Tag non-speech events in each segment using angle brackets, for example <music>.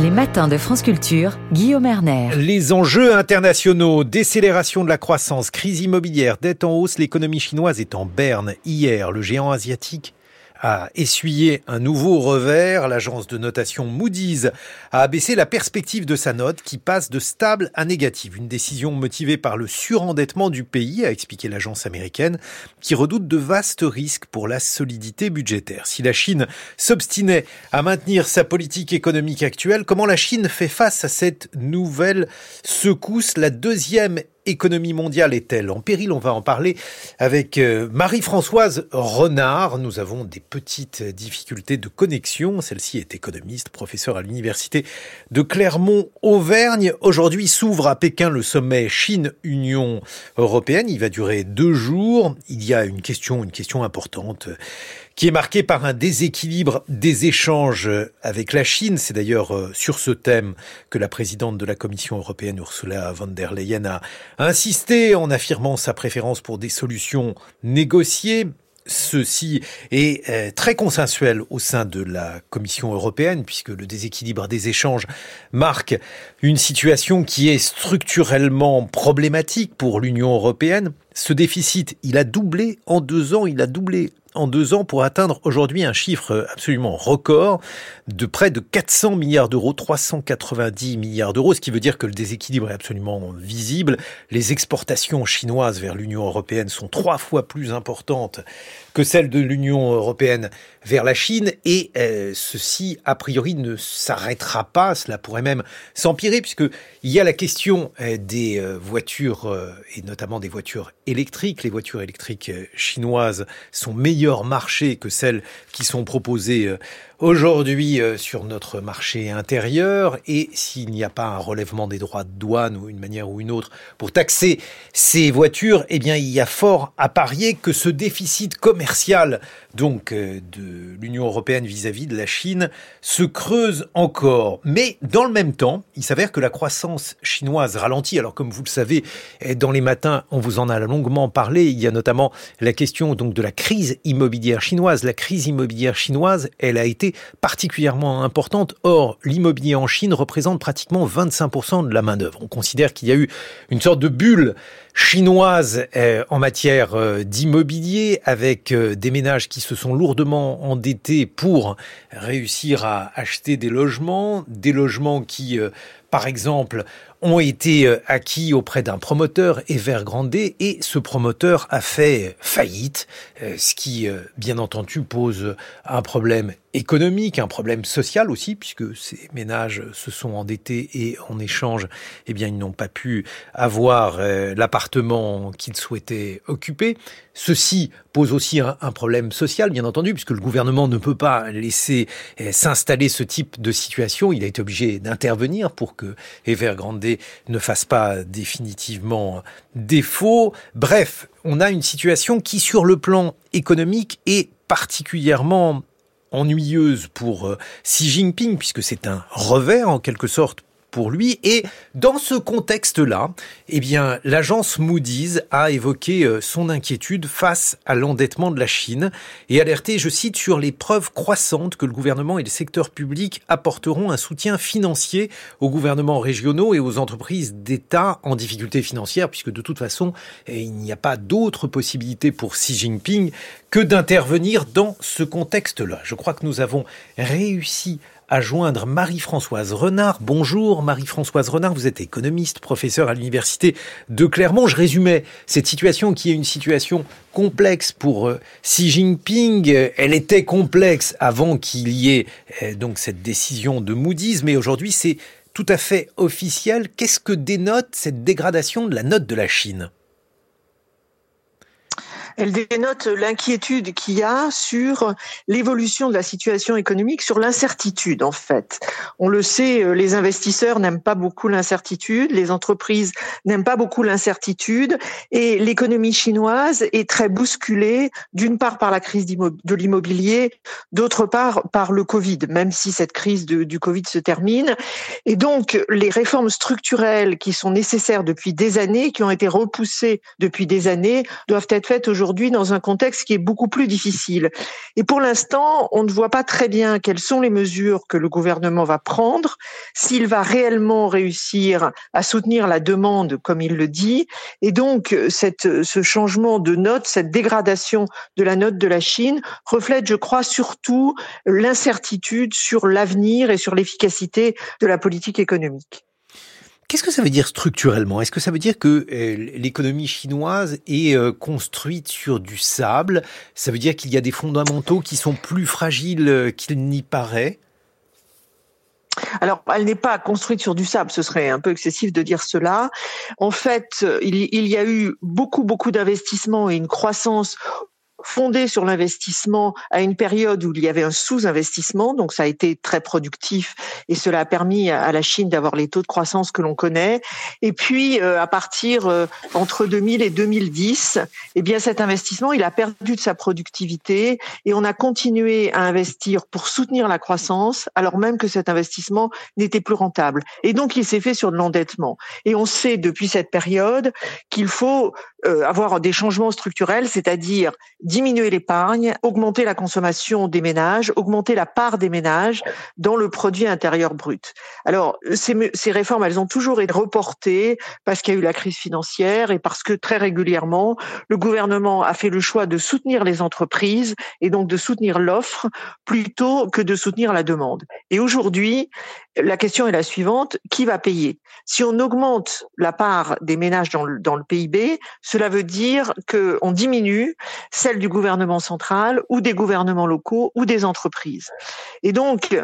Les matins de France Culture, Guillaume Erner. Les enjeux internationaux, décélération de la croissance, crise immobilière, dette en hausse, l'économie chinoise est en berne. Hier, le géant asiatique a essuyé un nouveau revers. L'agence de notation Moody's a abaissé la perspective de sa note qui passe de stable à négative. Une décision motivée par le surendettement du pays, a expliqué l'agence américaine, qui redoute de vastes risques pour la solidité budgétaire. Si la Chine s'obstinait à maintenir sa politique économique actuelle, comment la Chine fait face à cette nouvelle secousse? La deuxième économie mondiale est-elle en péril On va en parler avec euh, Marie-Françoise Renard. Nous avons des petites difficultés de connexion. Celle-ci est économiste, professeure à l'université de Clermont-Auvergne. Aujourd'hui s'ouvre à Pékin le sommet Chine-Union européenne. Il va durer deux jours. Il y a une question, une question importante qui est marqué par un déséquilibre des échanges avec la Chine. C'est d'ailleurs euh, sur ce thème que la présidente de la Commission européenne, Ursula von der Leyen, a insisté en affirmant sa préférence pour des solutions négociées. Ceci est euh, très consensuel au sein de la Commission européenne, puisque le déséquilibre des échanges marque une situation qui est structurellement problématique pour l'Union européenne. Ce déficit, il a doublé en deux ans, il a doublé en deux ans pour atteindre aujourd'hui un chiffre absolument record de près de 400 milliards d'euros, 390 milliards d'euros, ce qui veut dire que le déséquilibre est absolument visible. Les exportations chinoises vers l'Union européenne sont trois fois plus importantes que celles de l'Union européenne vers la Chine et euh, ceci a priori ne s'arrêtera pas, cela pourrait même s'empirer puisque il y a la question euh, des euh, voitures et notamment des voitures électriques. Les voitures électriques chinoises sont meilleures marché que celles qui sont proposées aujourd'hui euh, sur notre marché intérieur et s'il n'y a pas un relèvement des droits de douane ou une manière ou une autre pour taxer ces voitures, eh bien il y a fort à parier que ce déficit commercial donc euh, de l'Union européenne vis-à-vis de la Chine se creuse encore. Mais dans le même temps, il s'avère que la croissance chinoise ralentit. Alors comme vous le savez, eh, dans les matins, on vous en a longuement parlé. Il y a notamment la question donc de la crise immobilière chinoise. La crise immobilière chinoise, elle a été particulièrement importante. Or, l'immobilier en Chine représente pratiquement 25% de la main-d'œuvre. On considère qu'il y a eu une sorte de bulle chinoise euh, en matière euh, d'immobilier avec euh, des ménages qui se sont lourdement endettés pour réussir à acheter des logements, des logements qui par exemple, ont été acquis auprès d'un promoteur, Evergrande, et ce promoteur a fait faillite, ce qui, bien entendu, pose un problème économique, un problème social aussi, puisque ces ménages se sont endettés et en échange, eh bien, ils n'ont pas pu avoir l'appartement qu'ils souhaitaient occuper. Ceci pose aussi un, problème social, bien entendu, puisque le gouvernement ne peut pas laisser s'installer ce type de situation. Il a été obligé d'intervenir pour que Evergrande ne fasse pas définitivement défaut. Bref, on a une situation qui, sur le plan économique, est particulièrement ennuyeuse pour euh, Xi Jinping, puisque c'est un revers en quelque sorte pour lui. Et dans ce contexte-là, eh bien, l'agence Moody's a évoqué euh, son inquiétude face à l'endettement de la Chine et alerté, je cite, sur les preuves croissantes que le gouvernement et le secteur public apporteront un soutien financier aux gouvernements régionaux et aux entreprises d'État en difficulté financière, puisque de toute façon, eh, il n'y a pas d'autre possibilité pour Xi Jinping que d'intervenir dans ce contexte-là. Je crois que nous avons réussi à joindre Marie-Françoise Renard. Bonjour Marie-Françoise Renard, vous êtes économiste, professeur à l'université de Clermont. Je résumais cette situation qui est une situation complexe pour euh, Xi Jinping. Elle était complexe avant qu'il y ait euh, donc cette décision de Moody's, mais aujourd'hui c'est tout à fait officiel. Qu'est-ce que dénote cette dégradation de la note de la Chine? Elle dénote l'inquiétude qu'il y a sur l'évolution de la situation économique, sur l'incertitude en fait. On le sait, euh, les investisseurs n'aiment pas beaucoup l'incertitude, les entreprises n'aiment pas beaucoup l'incertitude, et l'économie chinoise est très bousculée, d'une part par la crise de l'immobilier, d'autre part par le Covid, même si cette crise du Covid se termine. Et donc, les réformes structurelles qui sont nécessaires depuis des années, qui ont été repoussées depuis des années, doivent être faites aujourd'hui aujourd'hui dans un contexte qui est beaucoup plus difficile. Et pour l'instant, on ne voit pas très bien quelles sont les mesures que le gouvernement va prendre, s'il va réellement réussir à soutenir la demande comme il le dit. Et donc, cette, ce changement de note, cette dégradation de la note de la Chine reflète, je crois, surtout l'incertitude sur l'avenir et sur l'efficacité de la politique économique. Qu'est-ce que ça veut dire structurellement? Est-ce que ça veut dire que euh, l'économie chinoise est euh, construite sur du sable? Ça veut dire qu'il y a des fondamentaux qui sont plus fragiles euh, qu'il n'y paraît? Alors, elle n'est pas construite sur du sable, ce serait un peu excessif de dire cela. En fait, il, y a eu beaucoup, beaucoup d'investissements et une croissance fondé sur l'investissement à une période où il y avait un sous-investissement, donc ça a été très productif et cela a permis à la Chine d'avoir les taux de croissance que l'on connaît. Et puis euh, à partir euh, entre 2000 et 2010, eh bien cet investissement il a perdu de sa productivité et on a continué à investir pour soutenir la croissance alors même que cet investissement n'était plus rentable. Et donc il s'est fait sur de l'endettement. Et on sait depuis cette période qu'il faut euh, avoir des changements structurels, c'est-à-dire diminuer l'épargne, augmenter la consommation des ménages, augmenter la part des ménages dans le produit intérieur brut. Alors, ces, ces réformes, elles ont toujours été reportées parce qu'il y a eu la crise financière et parce que très régulièrement, le gouvernement a fait le choix de soutenir les entreprises et donc de soutenir l'offre plutôt que de soutenir la demande. Et aujourd'hui, la question est la suivante, qui va payer? Si on augmente la part des ménages dans le, dans le PIB, cela veut dire qu'on diminue celle du gouvernement central ou des gouvernements locaux ou des entreprises. Et donc,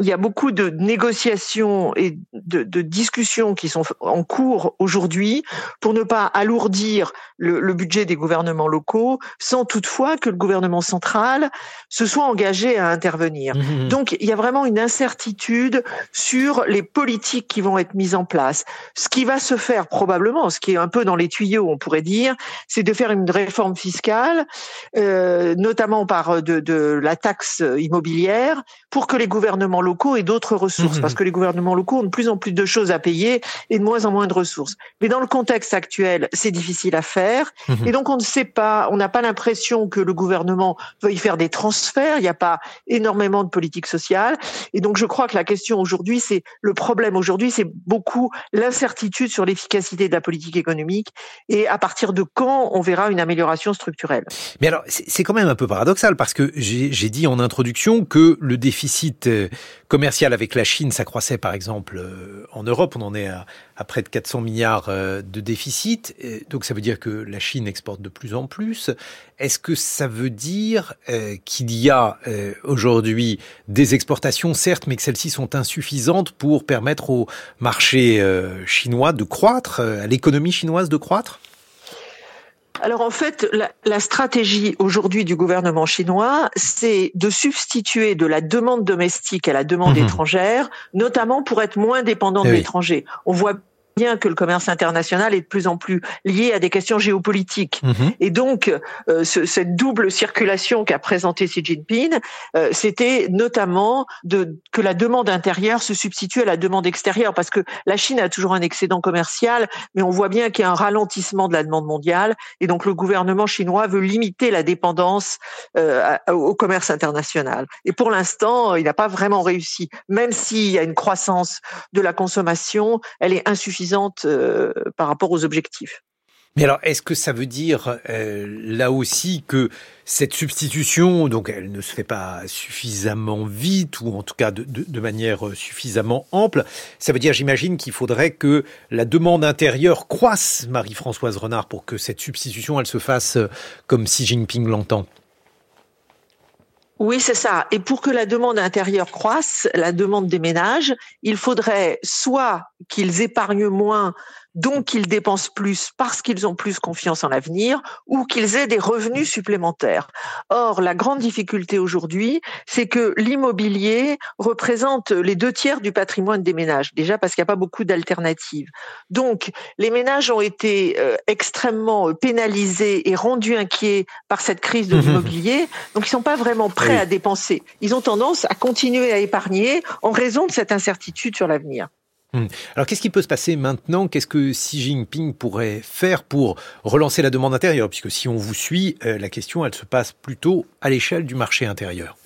il y a beaucoup de négociations et de, de discussions qui sont en cours aujourd'hui pour ne pas alourdir le, le, budget des gouvernements locaux sans toutefois que le gouvernement central se soit engagé à intervenir. Mmh, mmh, mmh. Donc il y a vraiment une incertitude sur les politiques qui vont être mises en place. Ce qui va se faire probablement, ce qui est un peu dans les tuyaux, on pourrait dire, c'est de faire une réforme fiscale, euh, notamment par de, de la taxe immobilière, pour que les gouvernements locaux aient d'autres ressources, parce que les gouvernements locaux ont de plus en plus de choses à payer et de moins en moins de ressources. Mais dans le contexte actuel, c'est difficile à faire, et donc on ne sait pas, on n'a pas l'impression que le gouvernement veuille faire des transferts. Il n'y a pas énormément de politique sociale, et donc je crois que la question aujourd'hui, c'est le problème aujourd'hui, c'est beaucoup l'incertitude sur l'efficacité de la politique économique et à partir de quand on verra une amélioration structurelle. Mais alors, c'est quand même un peu paradoxal parce que j'ai dit en introduction que le déficit euh, commercial avec la Chine s'accroissait par exemple euh, en Europe, on en est à, près de 400 milliards euh, de déficit, donc ça veut dire que la Chine exporte de plus en plus. Est-ce que ça veut dire qu'il y a aujourd'hui des exportations, certes, mais que celles-ci sont insuffisantes pour permettre au marché chinois de croître, à l'économie chinoise de croître? Alors en fait, la, la stratégie aujourd'hui du gouvernement chinois, c'est de substituer de la demande domestique à la demande mmh étrangère, notamment pour être moins dépendant de eh l'étranger. On voit bien que le commerce international est de plus en plus lié à des questions géopolitiques. Mhm. Et donc, euh, ce, cette double circulation qu'a présenté Xi Jinping, euh, c'était notamment de, que la demande intérieure se substitue à la demande extérieure, parce que la Chine a toujours un excédent commercial, mais on voit bien qu'il y a un ralentissement de la demande mondiale, et donc le gouvernement chinois veut limiter la dépendance euh, au commerce international. Et pour l'instant, il n'a pas vraiment réussi, même s'il y a une croissance de la consommation, elle est insuffisante euh, par rapport aux objectifs. Mais alors, est-ce que ça veut dire euh, là aussi que cette substitution, donc elle ne se fait pas suffisamment vite ou en tout cas de, de manière suffisamment ample Ça veut dire, j'imagine, qu'il faudrait que la demande intérieure croisse, Marie-Françoise Renard, pour que cette substitution, elle se fasse euh, comme Xi Jinping l'entend? Oui, c'est ça. Et pour que la demande intérieure croisse, la demande des ménages, il faudrait soit qu'ils épargnent moins donc qu'ils dépensent plus parce qu'ils ont plus confiance en l'avenir ou qu'ils aient des revenus supplémentaires. Or, la grande difficulté aujourd'hui, c'est que l'immobilier représente les deux tiers du patrimoine des ménages, déjà parce qu'il n'y a pas beaucoup d'alternatives. Donc, les ménages ont été euh, extrêmement pénalisés et rendus inquiets par cette crise de <laughs> l'immobilier, donc ils sont pas vraiment prêts à dépenser. Ils ont tendance à continuer à épargner en raison de cette incertitude sur l'avenir. Hmm. Alors qu'est-ce qui peut se passer maintenant? Qu'est-ce que Xi Jinping pourrait faire pour relancer la demande intérieure? Puisque si on vous suit, euh, la question, elle se passe plutôt à l'échelle du marché intérieur.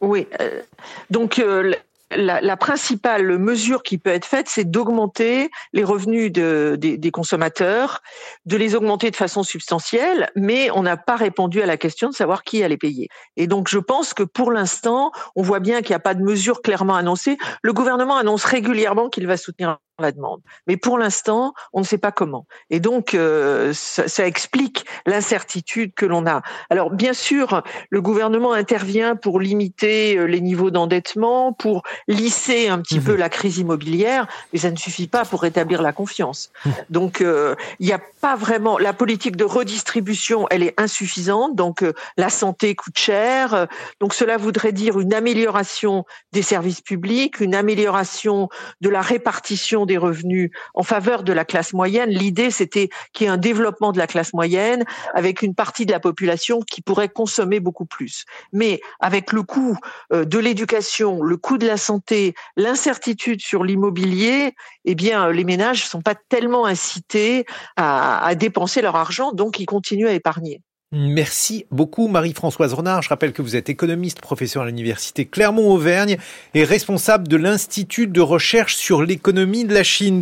Oui. Euh, donc euh, la, principale mesure qui peut être faite, c'est d'augmenter les revenus des, consommateurs, de les augmenter de façon substantielle, mais on n'a pas répondu à la question de savoir qui allait payer. Et donc, je pense que pour l'instant, on voit bien qu'il n'y a pas de mesure clairement annoncée. Le gouvernement annonce régulièrement qu'il va soutenir la demande. Mais pour l'instant, on ne sait pas comment. Et donc, euh, ça, ça, explique l'incertitude que l'on a. Alors, bien sûr, le gouvernement intervient pour limiter euh, les niveaux d'endettement, pour lisser un petit mmh. peu la crise immobilière, mais ça ne suffit pas pour rétablir la confiance. Mmh. Donc, euh, il n'y a pas vraiment la politique de redistribution, elle est insuffisante. Donc, la santé coûte cher. Donc, cela voudrait dire une amélioration des services publics, une amélioration de la répartition des revenus en faveur de la classe moyenne. L'idée, c'était qu'il y ait un développement de la classe moyenne avec une partie de la population qui pourrait consommer beaucoup plus. Mais avec le coût euh, de l'éducation, le coût de la santé, l'incertitude sur l'immobilier, eh bien, les ménages ne sont pas tellement incités à dépenser leur argent, donc ils continuent à épargner. Merci beaucoup Marie-Françoise Renard. Je rappelle que vous êtes économiste, professeur à l'université Clermont-Auvergne et responsable de l'Institut de recherche sur l'économie de la Chine.